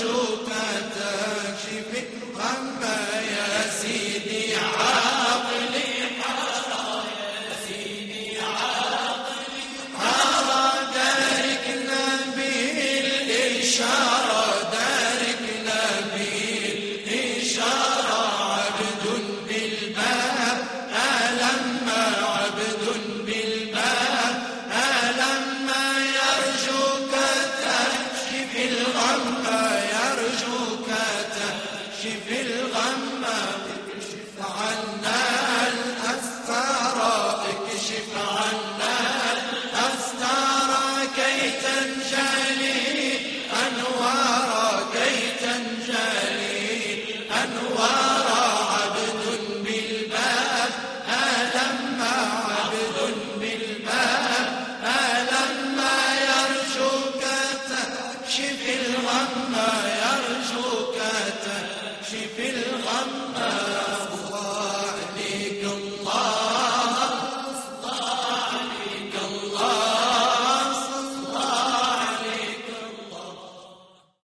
يرجوك تكشف الغم يا سيدي عقلي حرى يا سيدي عقلي حرى داركنا بالإشارة داركنا تكشف الغم اكشف عنا الأستار اكشف عنا الأستار كي تنجلي أنوار كي تنجلي أنوار